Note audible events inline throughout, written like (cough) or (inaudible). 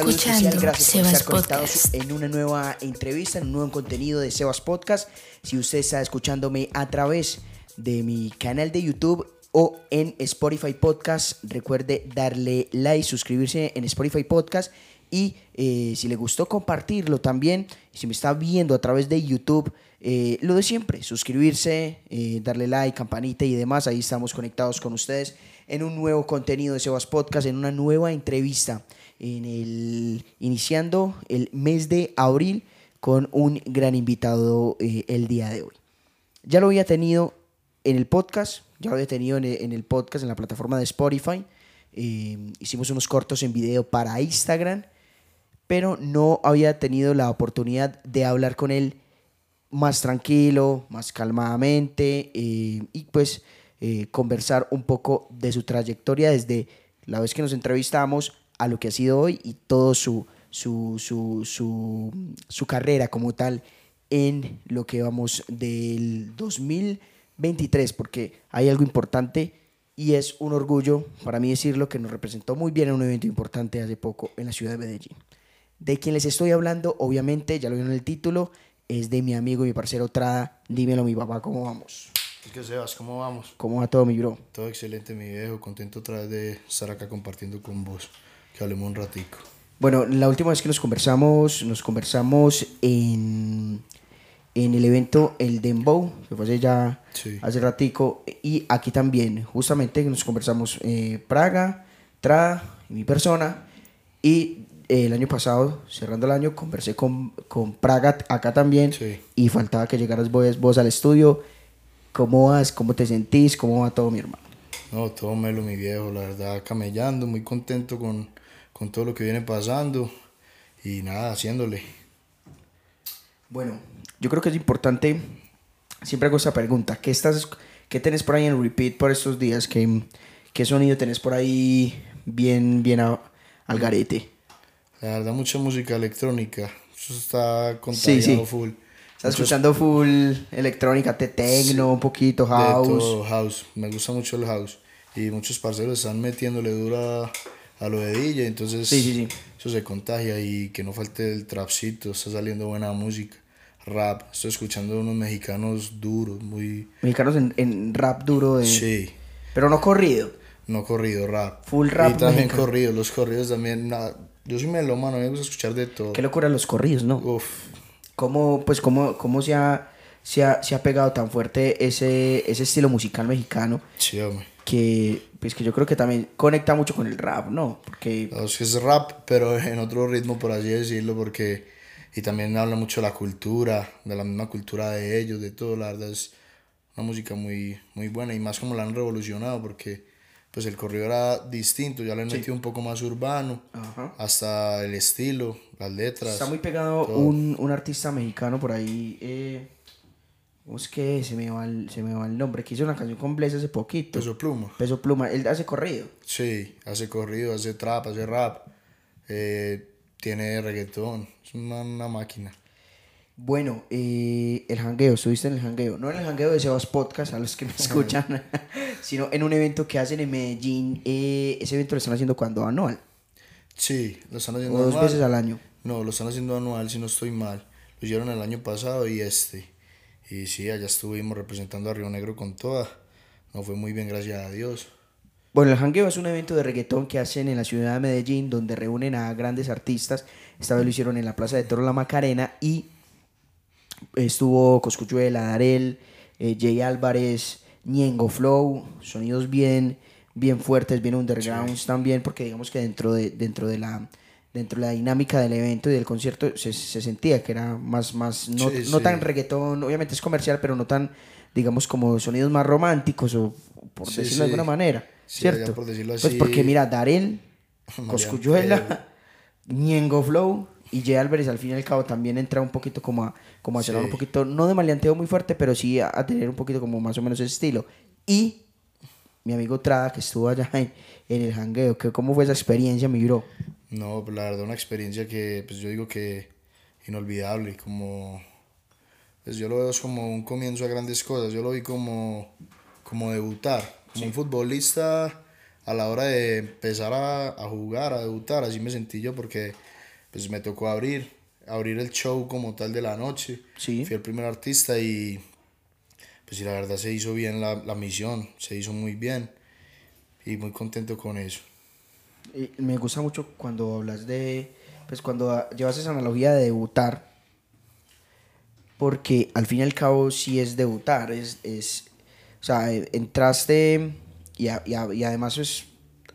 saludo especial, escuchando gracias por Sebas estar conectados Podcast. en una nueva entrevista, en un nuevo contenido de Sebas Podcast. Si usted está escuchándome a través de mi canal de YouTube o en Spotify Podcast, recuerde darle like, suscribirse en Spotify Podcast y eh, si le gustó compartirlo también. Si me está viendo a través de YouTube, eh, lo de siempre, suscribirse, eh, darle like, campanita y demás. Ahí estamos conectados con ustedes en un nuevo contenido de Sebas Podcast, en una nueva entrevista, en el, iniciando el mes de abril con un gran invitado eh, el día de hoy. Ya lo había tenido en el podcast, ya lo había tenido en el, podcast, en la plataforma de Spotify. Eh, hicimos unos cortos en video para Instagram, pero no había tenido la oportunidad de hablar con él más tranquilo, más calmadamente eh, y pues conversar un poco de su trayectoria desde la vez que nos entrevistamos a lo que ha sido hoy y todo su, su, su, su, su carrera como tal en lo que vamos del 2023, porque hay algo importante y es un orgullo para mí decirlo que nos representó muy bien en un evento importante hace poco en la ciudad de Medellín. De quien les estoy hablando, obviamente, ya lo vieron en el título, es de mi amigo y mi parcero Trada. Dímelo, mi papá, ¿cómo vamos? ¿Qué Sebas? ¿Cómo vamos? ¿Cómo va todo, mi bro? Todo excelente, mi viejo. Contento otra vez de estar acá compartiendo con vos. Que hablemos un ratico. Bueno, la última vez que nos conversamos, nos conversamos en, en el evento El Dembow, que fue hace ya Sí. hace ratico, y aquí también, justamente nos conversamos eh, Praga, Trada y mi persona, y eh, el año pasado, cerrando el año, conversé con, con Praga acá también, Sí. y faltaba que llegaras vos, vos al estudio. ¿Cómo vas? ¿Cómo te sentís? ¿Cómo va todo, mi hermano? No, todo melo, mi viejo. La verdad, camellando, muy contento con, con todo lo que viene pasando. Y nada, haciéndole. Bueno, yo creo que es importante, siempre hago esta pregunta, ¿qué, estás, qué tenés por ahí en repeat por estos días? ¿Qué, qué sonido tenés por ahí bien, bien a- al garete? La verdad, mucha música electrónica. Eso está contagiado sí. full. ¿Estás Muchos- escuchando full electrónica, te tecno, un poquito De house? todo, house. Me gusta mucho el house. Y muchos parceros están metiéndole dura a lo de DJ. Entonces, Sí, sí, sí. eso se contagia. Y que no falte el trapcito. Está saliendo buena música. Rap. Estoy escuchando unos mexicanos duros, muy. Mexicanos en, en rap duro, de, Sí. pero no corrido. No corrido, rap. Full rap Y también mexicano. corridos. Los corridos también. nada, Yo soy melómano, me gusta escuchar de todo. Qué locura los corridos, ¿no? Uf. ¿Cómo, pues, cómo, cómo se, ha, se, ha, se ha pegado tan fuerte ese, ese estilo musical mexicano? Sí, hombre. Que pues que yo creo que también conecta mucho con el rap, ¿no? Porque No, es que es rap, pero en otro ritmo, por así decirlo, porque. Y también habla mucho de la cultura, de la misma cultura de ellos, de todo. La verdad es una música muy, muy buena y más como la han revolucionado, porque pues el corrido era distinto, ya le han metido un poco más urbano, Ajá. hasta el estilo, las letras. está muy pegado un, un artista mexicano por ahí, eh, ¿cómo es que se me va el, se me va el nombre? Que hizo una canción con Bless hace poquito. Peso Pluma. Peso Pluma, él hace corrido. Sí, hace corrido, hace trap, hace rap, eh, tiene reggaetón, es una, una máquina. Bueno, eh, el jangueo, estuviste en el jangueo, no en el jangueo de Sebas Podcast, a los que me (laughs) escuchan, (laughs) sino en un evento que hacen en Medellín, eh, ese evento lo están haciendo cuando anual, Sí, lo están haciendo o dos anual. veces al año. No, lo están haciendo anual, si no estoy mal. Lo hicieron el año pasado y este. Y sí, allá estuvimos representando a Río Negro con toda. No fue muy bien, gracias a Dios. Bueno, el Jangueo es un evento de reggaetón que hacen en la ciudad de Medellín, donde reúnen a grandes artistas. Esta vez lo hicieron en la Plaza de Toro La Macarena y estuvo Coscuyuela, Darel, eh, Jay Álvarez, Ñengo Flow, sonidos bien, bien fuertes, bien undergrounds también, porque digamos que dentro de, dentro de la dentro de la dinámica del evento y del concierto se, se sentía que era más, más no, Sí, no sí. tan reggaetón, obviamente es comercial, pero no tan, digamos, como sonidos más románticos o por Sí, decirlo de alguna manera, ¿cierto? por decirlo Pues así. porque mira, Darel, (laughs) Coscuyuela, (laughs) Ñengo Flow y Jay Álvarez al fin y al cabo también entra un poquito como a, como a un poquito, no de maleanteo muy fuerte, pero sí a, a tener un poquito como más o menos ese estilo. Y mi amigo Trada, que estuvo allá (laughs) en, en el jangueo, que ¿cómo fue esa experiencia, mi bro? No, pues la verdad, una experiencia que, pues yo digo que inolvidable. Como. Pues yo lo veo como un comienzo a grandes cosas. Yo lo vi como, como debutar. Como un futbolista a la hora de empezar a, a jugar, a debutar, así me sentí yo porque pues me tocó abrir, abrir el show como tal de la noche. Sí. Fui el primer artista y pues sí, la verdad se hizo bien la, la misión, se hizo muy bien y muy contento con eso. Y me gusta mucho cuando hablas de, pues cuando llevas esa analogía de debutar, porque al fin y al cabo sí es debutar, es, es o sea, eh, entraste y, a- y a- y además es,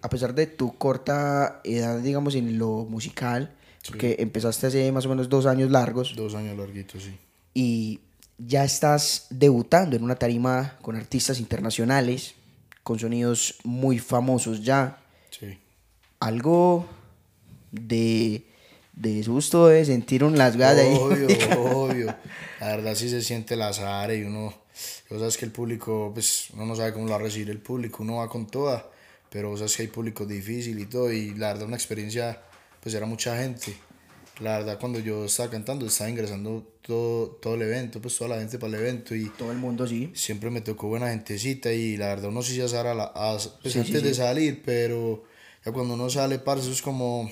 a pesar de tu corta edad, digamos, en lo musical, porque empezaste hace más o menos dos años largos Dos años larguitos, sí. y ya estás debutando en una tarima con artistas internacionales, con sonidos muy famosos ya Sí. Algo de, de susto de sentir un las ganas ahí. Obvio, (laughs) obvio. La verdad sí se siente el azar y uno, vos sabes que el público, pues uno no sabe cómo lo va a recibir el público, uno va con toda, pero vos sabes que hay público difícil y todo, y la verdad una experiencia, pues era mucha gente. La verdad cuando yo estaba cantando estaba ingresando todo, todo el evento, pues toda la gente para el evento y Todo el mundo sí. siempre me tocó buena gentecita y la verdad uno sí se azara la, a- pues Sí, sí, antes de sí. salir, pero ya cuando uno sale, parce, eso es como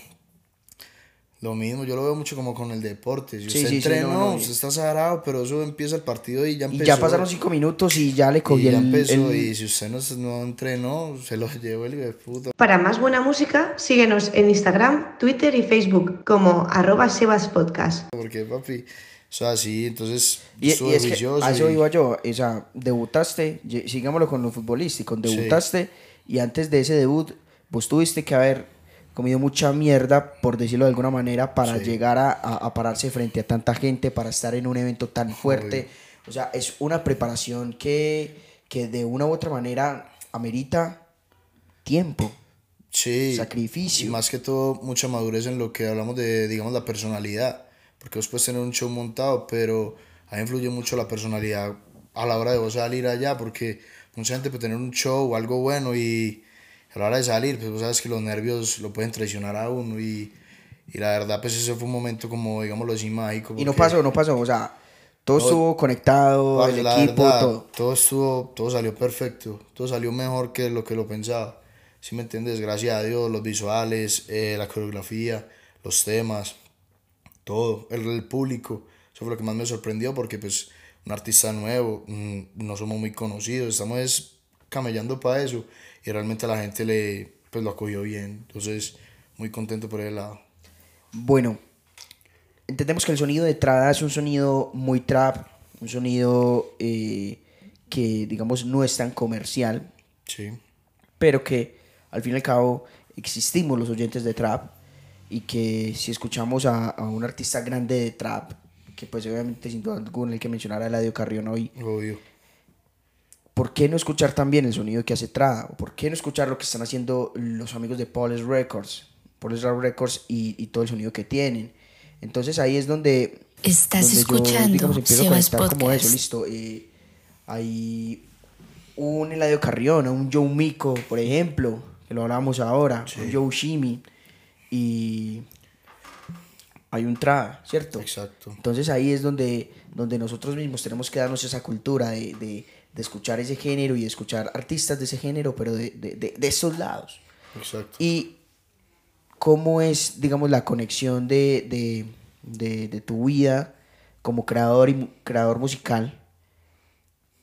lo mismo, yo lo veo mucho como con el deporte. Si Sí, usted sí, sí, entrenó, no, no, y- usted está sagrado, pero eso empieza el partido y ya Y empezó. ya pasaron cinco minutos y ya le y cogí ya el, empezó, el- y si usted no, no entrenó, se lo llevó el hijo de puta. Para más buena música, síguenos en Instagram, Twitter y Facebook como arroba sebaspodcast. Porque, papi, o sea, sí, entonces Y, y es que a eso y- iba yo, o sea, debutaste, sigámoslo con lo futbolístico, debutaste y antes de ese debut vos tuviste que haber comido mucha mierda, por decirlo de alguna manera, para Sí. llegar a, a- a pararse frente a tanta gente, para estar en un evento tan fuerte. O sea, es una preparación que, que de una u otra manera amerita tiempo. Sí. Sacrificio. Y más que todo, mucha madurez en lo que hablamos de, digamos, la personalidad. Porque vos puedes tener un show montado, pero ahí influye mucho la personalidad a la hora de vos salir allá. Porque mucha gente puede tener un show o algo bueno y a la hora de salir, pues vos sabes que los nervios lo pueden traicionar a uno. Y, y la verdad, pues ese fue un momento como, digámoslo así, mágico. Y no porque- pasó, no pasó, o sea, todo No, estuvo conectado, Parce, el equipo, verdad, todo. todo estuvo, todo salió perfecto, todo salió mejor que lo que lo pensaba. ¿Sí me entiendes? Gracias a Dios, los visuales, eh, la coreografía, los temas, todo, el, el público. Eso fue lo que más me sorprendió porque pues un artista nuevo, mm, no somos muy conocidos, estamos es camellando para eso y realmente la gente le pues lo acogió bien. Entonces, muy contento por ese lado. Bueno, entendemos que el sonido de Trada es un sonido muy trap, un sonido eh, que, digamos, no es tan comercial, Sí. pero que al fin y al cabo existimos los oyentes de trap y que si escuchamos a, a un artista grande de trap, que pues obviamente sin duda alguna el que mencionara a Eladio Carrión hoy, Obvio. ¿Por qué no escuchar también el sonido que hace Trada? ¿O por qué no escuchar lo que están haciendo los amigos de Police Records? Police Records y, y todo el sonido que tienen. Entonces ahí es donde... Estás donde escuchando digamos, empiezo a Sebas conectar como eso, listo. eh, hay un Eladio Carrión, un Joe Mico, por ejemplo, que lo hablábamos ahora, un Joe Shimi, y hay un Trada, ¿cierto? Exacto. Entonces ahí es donde, donde nosotros mismos tenemos que darnos esa cultura de, de- de escuchar ese género y de escuchar artistas de ese género, pero de, de, de, de esos lados. Exacto. Y cómo es, digamos, la conexión de, de, de, de tu vida como creador y creador musical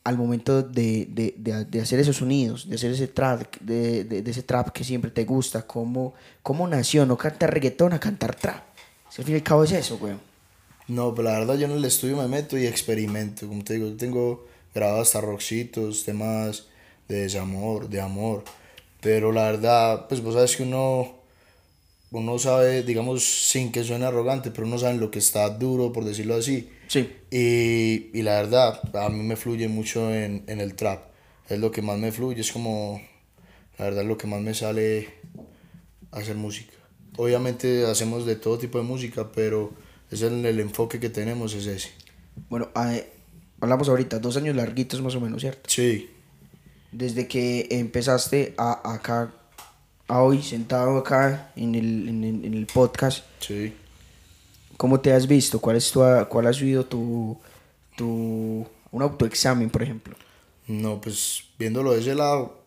al momento de, de, de, de hacer esos sonidos, de hacer ese trap, de, ese trap que siempre te gusta, cómo, cómo nació, no cantar reggaetón a cantar trap. Si al fin y al cabo es eso, weón. No, pero la verdad yo en el estudio me meto y experimento. Como te digo, yo tengo grabado hasta rockcitos, temas de desamor, de amor. Pero la verdad, pues vos sabes que uno, uno sabe, digamos, sin que suene arrogante, pero uno sabe lo que está duro, por decirlo así. Sí. Y, y la verdad, a mí me fluye mucho en, en el trap. Es lo que más me fluye, es como, la verdad, lo que más me sale hacer música. Obviamente hacemos de todo tipo de música, pero es el, el enfoque que tenemos es ese. Bueno, eh, hablamos ahorita, dos años larguitos más o menos, ¿cierto? Sí, Desde que empezaste a, acá, a hoy, sentado acá en el, en el, en el podcast, sí. ¿cómo te has visto? ¿Cuál, es tu, cuál ha sido tu, tu, un autoexamen, por ejemplo? No, pues viéndolo de ese lado,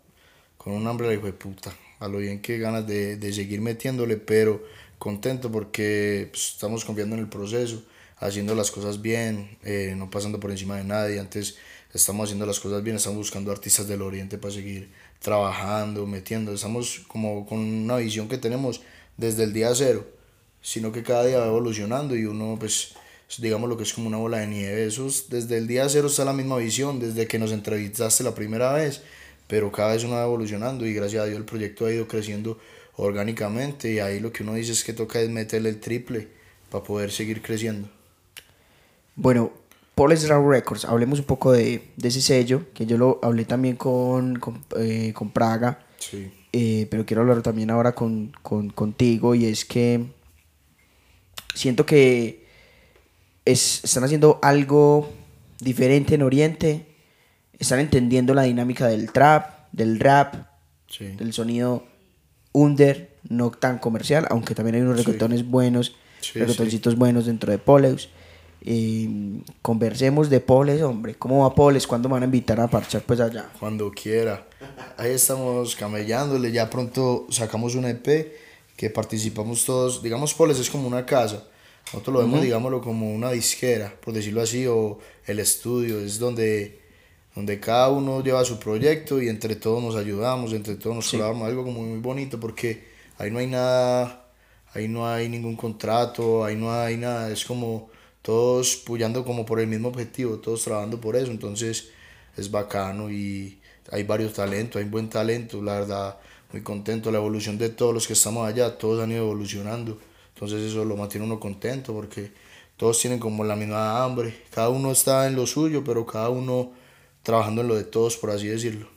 con un hambre de puta. a lo bien que ganas de, de seguir metiéndole, pero contento porque pues, estamos confiando en el proceso, haciendo las cosas bien, eh, no pasando por encima de nadie. Antes estamos haciendo las cosas bien, estamos buscando artistas del Oriente para seguir trabajando, metiendo. Estamos como con una visión que tenemos desde el día cero, sino que cada día va evolucionando y uno pues digamos lo que es como una bola de nieve. Eso desde el día cero está la misma visión, desde que nos entrevistaste la primera vez, pero cada vez uno va evolucionando y gracias a Dios el proyecto ha ido creciendo orgánicamente y ahí lo que uno dice es que toca es meterle el triple para poder seguir creciendo. Bueno, Paul's Raw Records, hablemos un poco de, de, ese sello, que yo lo hablé también con, con, eh, con Praga, Sí. eh, pero quiero hablar también ahora con, con, contigo y es que siento que es, están haciendo algo diferente en Oriente, están entendiendo la dinámica del trap, del rap, Sí. del sonido under, no tan comercial, aunque también hay unos Sí. reggaetones buenos, reggaetoncitos buenos dentro de Poleus. Eh, conversemos de Poles, hombre. ¿Cómo va Poles? ¿Cuándo me van a invitar a parchar pues allá? Cuando quiera. Ahí estamos camellándole. Ya pronto sacamos un EP que participamos todos. Digamos, Poles es como una casa. Nosotros lo vemos, digámoslo, como una disquera, por decirlo así, o el estudio. Es donde, donde cada uno lleva su proyecto y entre todos nos ayudamos, entre todos nos colaboramos. Algo como muy bonito porque ahí no hay nada, ahí no hay ningún contrato, ahí no hay nada. Es como todos puyando como por el mismo objetivo, todos trabajando por eso. Entonces es bacano y hay varios talentos, hay buen talento, la verdad, muy contento. La evolución de todos los que estamos allá, todos han ido evolucionando. Entonces eso lo mantiene uno contento porque todos tienen como la misma hambre. Cada uno está en lo suyo, pero cada uno trabajando en lo de todos, por así decirlo.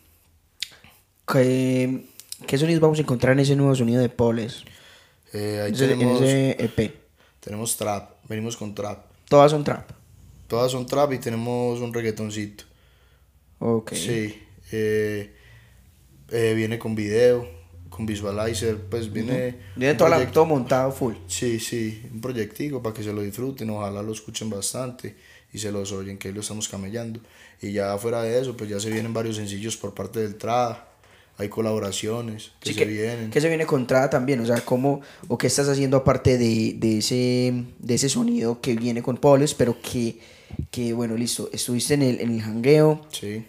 ¿Qué, qué sonidos vamos a encontrar en ese nuevo sonido de Poles? Eh, ahí En ese, en tenemos, ese E EP. tenemos trap, venimos con trap. Todas son trap. Todas son trap y tenemos un reggaetoncito. Ok. Sí, eh, eh, viene con video, con visualizer, pues viene... Viene todo, la- proyecto- todo montado full. Sí, sí, un proyectico para que se lo disfruten, ojalá lo escuchen bastante y se los oyen, que ahí lo estamos camellando. Y ya fuera de eso, pues ya se vienen varios sencillos por parte del TRA, hay colaboraciones que Sí, se que, vienen. que se viene con trap también, o sea, ¿cómo o qué estás haciendo aparte de, de ese de ese sonido que viene con Poles, pero que, que bueno, listo, estuviste en el, en el jangueo, Sí,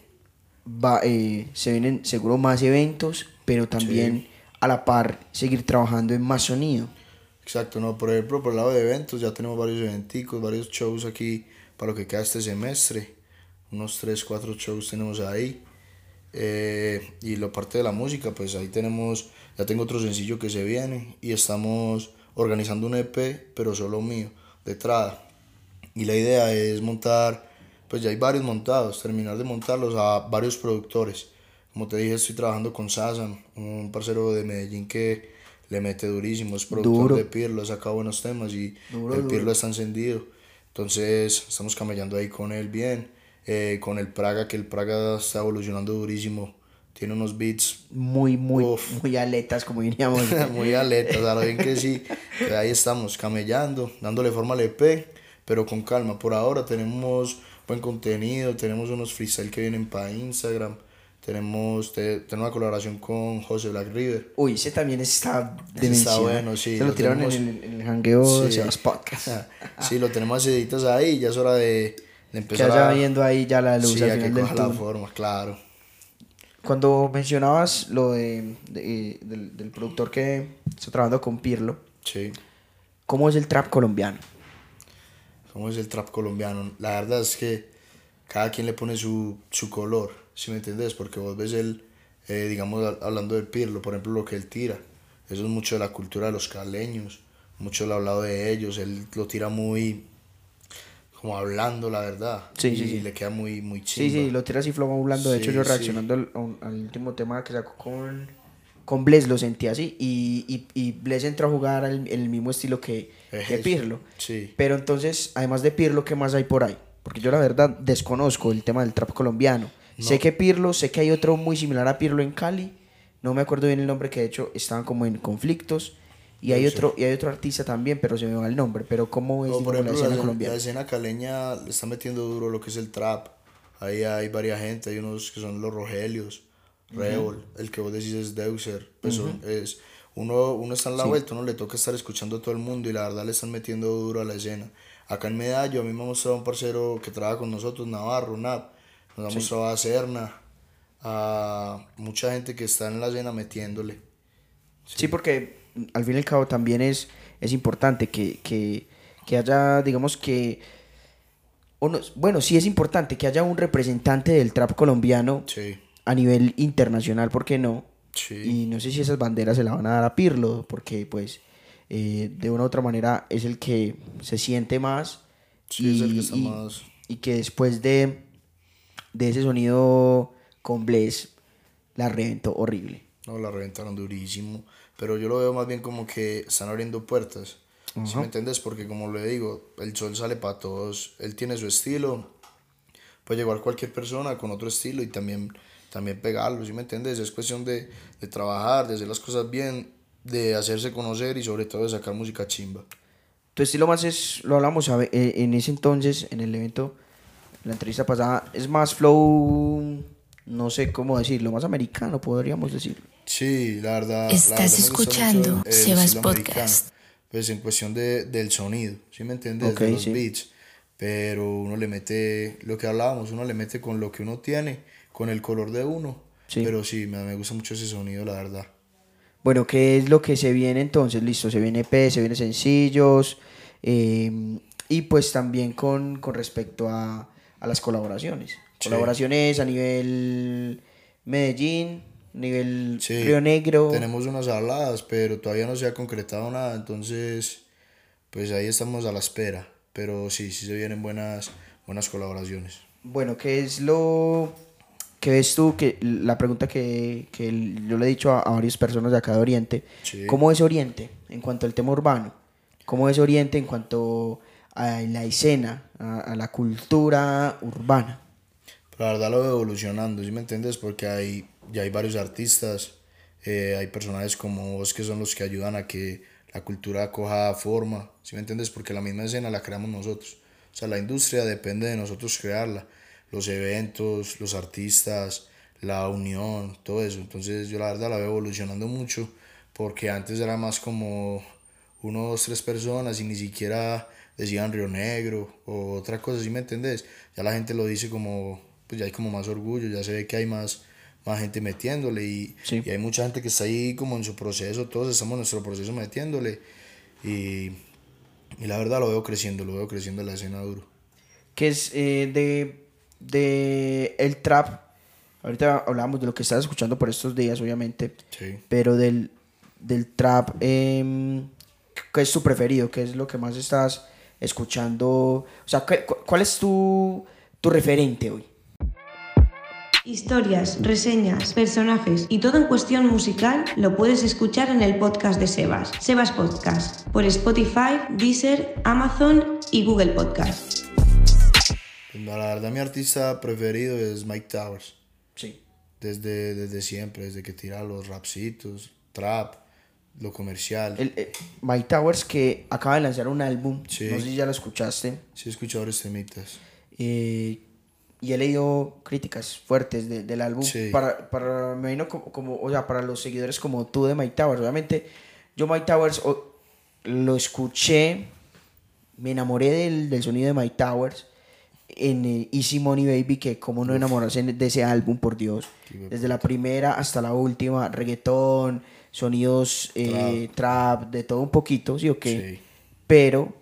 va, eh, se vienen seguro más eventos, pero también a la par seguir trabajando en más sonido. exacto, no, por ejemplo, por el lado de eventos, ya tenemos varios eventicos, varios shows aquí para lo que queda este semestre, unos 3, 4 shows tenemos ahí. Eh, y la parte de la música, pues ahí tenemos, ya tengo otro sencillo que se viene y estamos organizando un EP, pero solo mío, de Trada. Y la idea es montar, pues ya hay varios montados, terminar de montarlos a varios productores. Como te dije, estoy trabajando con Sasan, un parcero de Medellín que le mete durísimo, es productor Duro. de Pirlo, ha sacado buenos temas y Duro, el duro. Pirlo está encendido. Entonces estamos camellando ahí con él bien. Eh, con el Praga, que el Praga está evolucionando durísimo. Tiene unos beats Muy, muy, Uf. muy aletas, como diríamos. (laughs) muy aletas, a lo bien que sí. (laughs) ahí estamos camellando, dándole forma al EP, pero con calma. Por ahora tenemos buen contenido, tenemos unos freestyle que vienen para Instagram. Tenemos, te- tenemos una colaboración con José Black River. Uy, ese también está demencial. está bueno, sí, Se lo lo tiraron en tenemos- el, en el jangueo de Sí. Sebas Podcast. (laughs) Sí, lo tenemos editas ahí, ya es hora de, de Que empezar vaya a... viendo ahí ya la luz sí, al final del la forma, claro. Cuando mencionabas lo de, de- del, del productor que está trabajando con Pirlo, Sí. ¿cómo es el trap colombiano? cómo es el trap colombiano. La verdad es que cada quien le pone su, su color, si me entiendes? Porque vos ves él, eh, digamos, hablando del Pirlo, por ejemplo, lo que él tira. Eso es mucho de la cultura de los caleños, mucho lo hablado de ellos. Él lo tira muy, como hablando, la verdad. Sí, y sí, sí. le queda muy, muy Sí, chimba. sí, lo y flow hablando. De hecho, Sí, yo sí. reaccionando al, último tema que sacó con, con Bless, lo sentí así. Y, y, y Bless entró a jugar en el mismo estilo que, Pirlo. Sí. Pero entonces, además de Pirlo, ¿qué más hay por ahí? Porque yo la verdad desconozco el tema del trap colombiano. Sé que Pirlo, sé que hay otro muy similar a Pirlo en Cali. No me acuerdo bien el nombre, que de hecho estaban como en conflictos. Y hay, Sí. otro, y hay otro artista también, pero se me va el nombre. Pero ¿cómo es O, por digamos, la ejemplo, escena la, colombiana? la escena caleña le está metiendo duro lo que es el trap. Ahí hay varias gente, hay unos que son los Rogelios, Revol, el que vos decís es Deuser, pues son- es, uno, uno está en la vuelta, uno le toca estar escuchando a todo el mundo y la verdad le están metiendo duro a la escena. Acá en Medallo a mí me ha mostrado un parcero que trabaja con nosotros, Navarro, Nap, nos ha mostrado a Serna, a mucha gente que está en la escena metiéndole. Sí, porque al fin y al cabo también es, es importante que, que, que haya, digamos que, no- bueno, sí es importante que haya un representante del trap colombiano Sí, a nivel internacional, ¿por qué no? sí. Y no sé si esas banderas se la van a dar a Pirlo, porque pues eh, de una u otra manera es el que se siente más Sí, es el que y- está y- más- y que después de, de ese sonido con Bless la reventó horrible. No, la reventaron durísimo. Pero yo lo veo más bien como que están abriendo puertas. ¿Sí me entiendes? Porque como le digo, el sol sale para todos. Él tiene su estilo. Puede llegar cualquier persona con otro estilo y también, también pegarlo. ¿Sí me entiendes? Es cuestión de, de trabajar, de hacer las cosas bien, de hacerse conocer y sobre todo de sacar música chimba. Tu estilo más es, lo hablamos eh, en ese entonces, en el evento, la entrevista pasada, es más flow, no sé cómo decirlo, más americano, podríamos decir. Sí, la verdad. la Estás verdad me gusta escuchando Sebas americano. Podcast. Pues en cuestión de, del sonido, ¿sí me entiendes? De los sí. beats. Pero uno le mete, lo que hablábamos, uno le mete con lo que uno tiene, con el color de uno. Sí. Pero sí, me, me gusta mucho ese sonido, la verdad. Bueno, ¿qué es lo que se viene entonces? Listo, se viene EP, se vienen sencillos, eh, y pues también con, con respecto a, a las colaboraciones. Sí. Colaboraciones a nivel Medellín, nivel Sí, Río Negro. Tenemos unas habladas, pero todavía no se ha concretado nada, entonces, pues ahí estamos a la espera. Pero sí, sí se vienen buenas, buenas colaboraciones. Bueno, ¿qué es lo que ves tú? Que la pregunta que, que yo le he dicho a, a varias personas de acá de Oriente, Sí. ¿cómo es Oriente en cuanto al tema urbano? ¿Cómo es Oriente en cuanto a la escena, a, a la cultura urbana? La verdad lo veo evolucionando, ¿sí me entiendes? Porque hay, ya hay varios artistas, eh, hay personajes como vos que son los que ayudan a que la cultura coja forma, ¿sí me entiendes? Porque la misma escena la creamos nosotros. O sea, la industria depende de nosotros crearla. Los eventos, los artistas, la unión, todo eso. Entonces yo la verdad la veo evolucionando mucho porque antes era más como uno, dos, tres personas y ni siquiera decían Río Negro o otra cosa, ¿sí me entendés? Ya la gente lo dice como, pues ya hay como más orgullo, ya se ve que hay más, más gente metiéndole y, Sí. y hay mucha gente que está ahí como en su proceso, todos estamos en nuestro proceso metiéndole y, y la verdad lo veo creciendo, lo veo creciendo en la escena duro. ¿Qué es eh, de, de el trap? Ahorita hablábamos de lo que estás escuchando por estos días, obviamente. Sí. pero del, del trap, em, ¿qué es tu preferido? ¿Qué es lo que más estás escuchando? O sea, ¿qué- cu- ¿cuál es tu, tu referente hoy? Historias, reseñas, personajes y todo en cuestión musical lo puedes escuchar en el podcast de Sebas, Sebas Podcast, por Spotify, Deezer, Amazon y Google Podcast. Pues, la verdad mi artista preferido es Mike Towers. Sí. Desde, desde siempre, desde que tira los rapsitos, trap, lo comercial. El, eh, Mike Towers que acaba de lanzar un álbum, Sí. no sé si ya lo escuchaste, Sí he escuchado eh, y he leído críticas fuertes de- del álbum Sí. para, para, me vino como, como, o sea, para los seguidores como tú de Mike Towers. Obviamente, yo Mike Towers o- lo escuché, me enamoré del, del sonido de Mike Towers en eh, Easy Money Baby, que como no enamorarse de ese álbum, por Dios. Desde la primera hasta la última, reggaetón, sonidos eh, trap. de todo un poquito, ¿sí o qué? Sí. Pero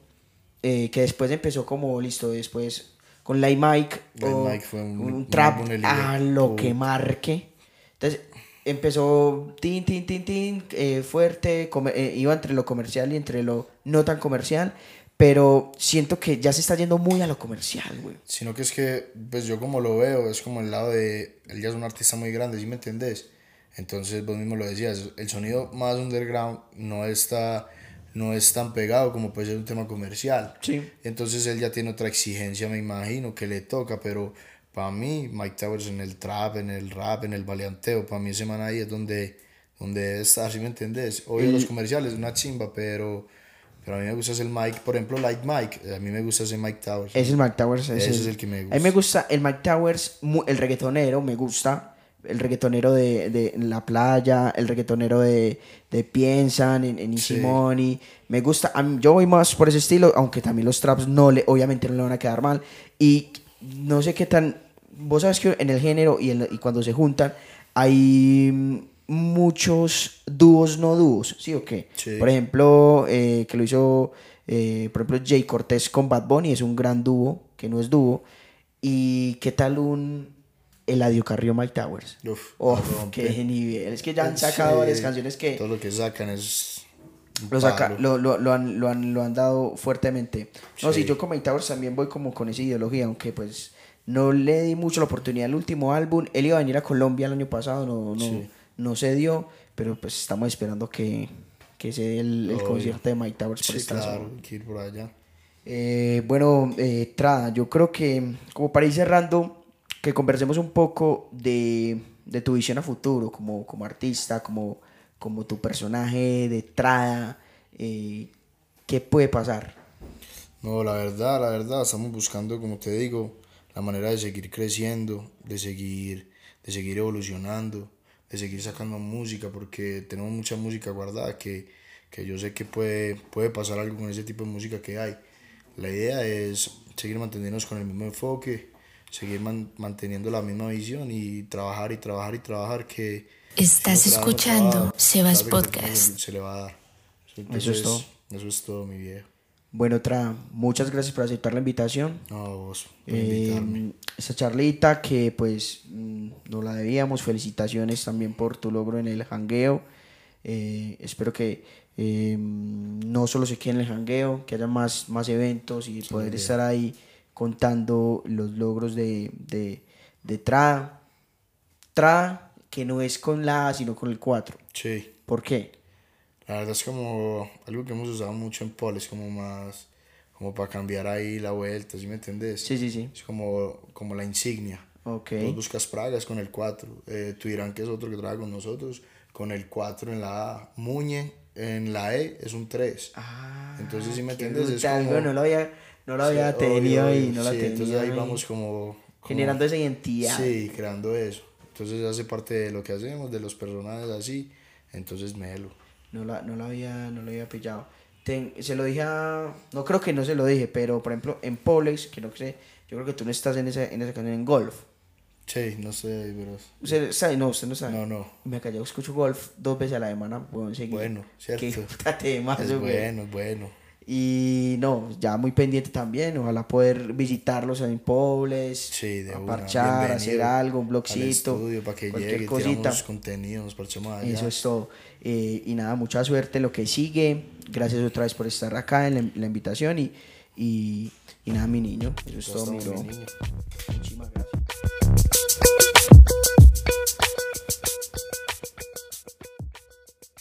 eh, que después empezó como, listo, después con Light Mike, Light o Mike fue un- trap a lo que marque. Entonces empezó tin, tin, tin, tin, eh, fuerte, eh, iba entre lo comercial y entre lo no tan comercial, pero siento que ya se está yendo muy a lo comercial, güey. Sino que es que, pues yo como lo veo, es como el lado de, él ya es un artista muy grande, ¿sí me entendés? Entonces vos mismo lo decías, el sonido más underground no está, no es tan pegado como puede ser un tema comercial. Sí. Entonces él ya tiene otra exigencia, me imagino, que le toca, pero para mí, Mike Towers en el trap, en el rap, en el baleanteo, para mí ese man ahí es donde, donde debe estar, ¿sí me entendés? Obvio los comerciales, una chimba, pero, pero a mí me gusta ese el Mike, por ejemplo, Like Mike, a mí me gusta ese Mike Towers. Es Mike Towers. Ese es el que me A mí me gusta el Mike Towers, el reggaetonero, me gusta. El reggaetonero de, de La Playa, el reggaetonero de, de Piensan, en, en Simoni. Me gusta, yo voy más por ese estilo, aunque también los traps no le, obviamente no le van a quedar mal. Y no sé qué tan, vos sabes que en el género y, y cuando se juntan hay muchos dúos no dúos, ¿sí o qué? Por ejemplo, eh, que lo hizo, eh, por ejemplo, Jay Cortés con Bad Bunny, es un gran dúo, que no es dúo. ¿Y qué tal un Eladio Carrillo Mike Towers? Uf, qué nivel. Es que ya han sacado varias canciones que... Todo lo que sacan es... Lo, saca, lo, lo, lo, han, lo, han, lo han dado fuertemente. No, sí. yo con Mike Towers también voy como con esa ideología, aunque pues no le di mucho la oportunidad al último álbum. Él iba a venir a Colombia el año pasado, no, no, no se dio, pero pues estamos esperando que, que se dé el, concierto de Mike Towers por sí, claro, ir por allá. Eh, bueno, eh, Trada, yo creo que como para ir cerrando, que conversemos un poco de, de tu visión a futuro como, como artista, como, como tu personaje de Trada. Eh, ¿Qué puede pasar? No, la verdad, la verdad, estamos buscando, como te digo, la manera de seguir creciendo, de seguir, de seguir evolucionando, de seguir sacando música, porque tenemos mucha música guardada que, que yo sé que puede, puede pasar algo con ese tipo de música que hay. La idea es seguir manteniéndonos con el mismo enfoque, seguir manteniendo la misma visión y trabajar y trabajar y trabajar que... Estás escuchando Sebas Podcast. Se le va a dar. eso es todo. Eso es todo, mi viejo. Bueno, otra, muchas gracias por aceptar la invitación. No, vos, eh, esa charlita que pues mm, no la debíamos. Felicitaciones también por tu logro en el jangueo. Eh, espero que eh, no solo se quede en el jangueo, que haya más, más eventos y poder estar ahí contando los logros de, de, de Tra. Tra, que no es con la A, sino con el 4. Sí. ¿Por qué? La verdad es como algo que hemos usado mucho en Poles, como más, como para cambiar ahí la vuelta, ¿sí me entendés? Sí, sí, sí. Es como, como la insignia. Ok. Vos buscas Pragas con el 4, eh, Tuirán, que es otro que trabaja con nosotros, con el 4 en la A, Muñe en la E es un 3. Ah, entonces, si me entiendes, es como... no lo había, no lo había tenido y no sí, tenía. Entonces ahí vamos como, Generando esa identidad. Sí, creando eso. Entonces hace parte de lo que hacemos, de los personajes así. Entonces Melo. No la, no la había, no lo había pillado. se lo dije a... No creo que no se lo dije, pero por ejemplo en Polex, que no sé, yo creo que tú no estás en esa, en esa canción en golf. Sí, no sé, pero... ¿Usted sabe? No, usted no sabe. No, no. Me callado, escucho golf dos veces a la semana, bueno, Bueno, cierto. Qué más, es bueno, es bueno. Y no, ya muy pendiente también, ojalá poder visitarlos en Pobles, sí, de a parchar, hacer algo, un blogcito, estudio, para que cualquier llegue, cosita. contenido, nos parchemos allá. Eso es todo. Eh, y nada, mucha suerte lo que sigue. Gracias otra vez por estar acá en la, invitación y, y, y, nada, mi niño. Eso es todo, mi niño.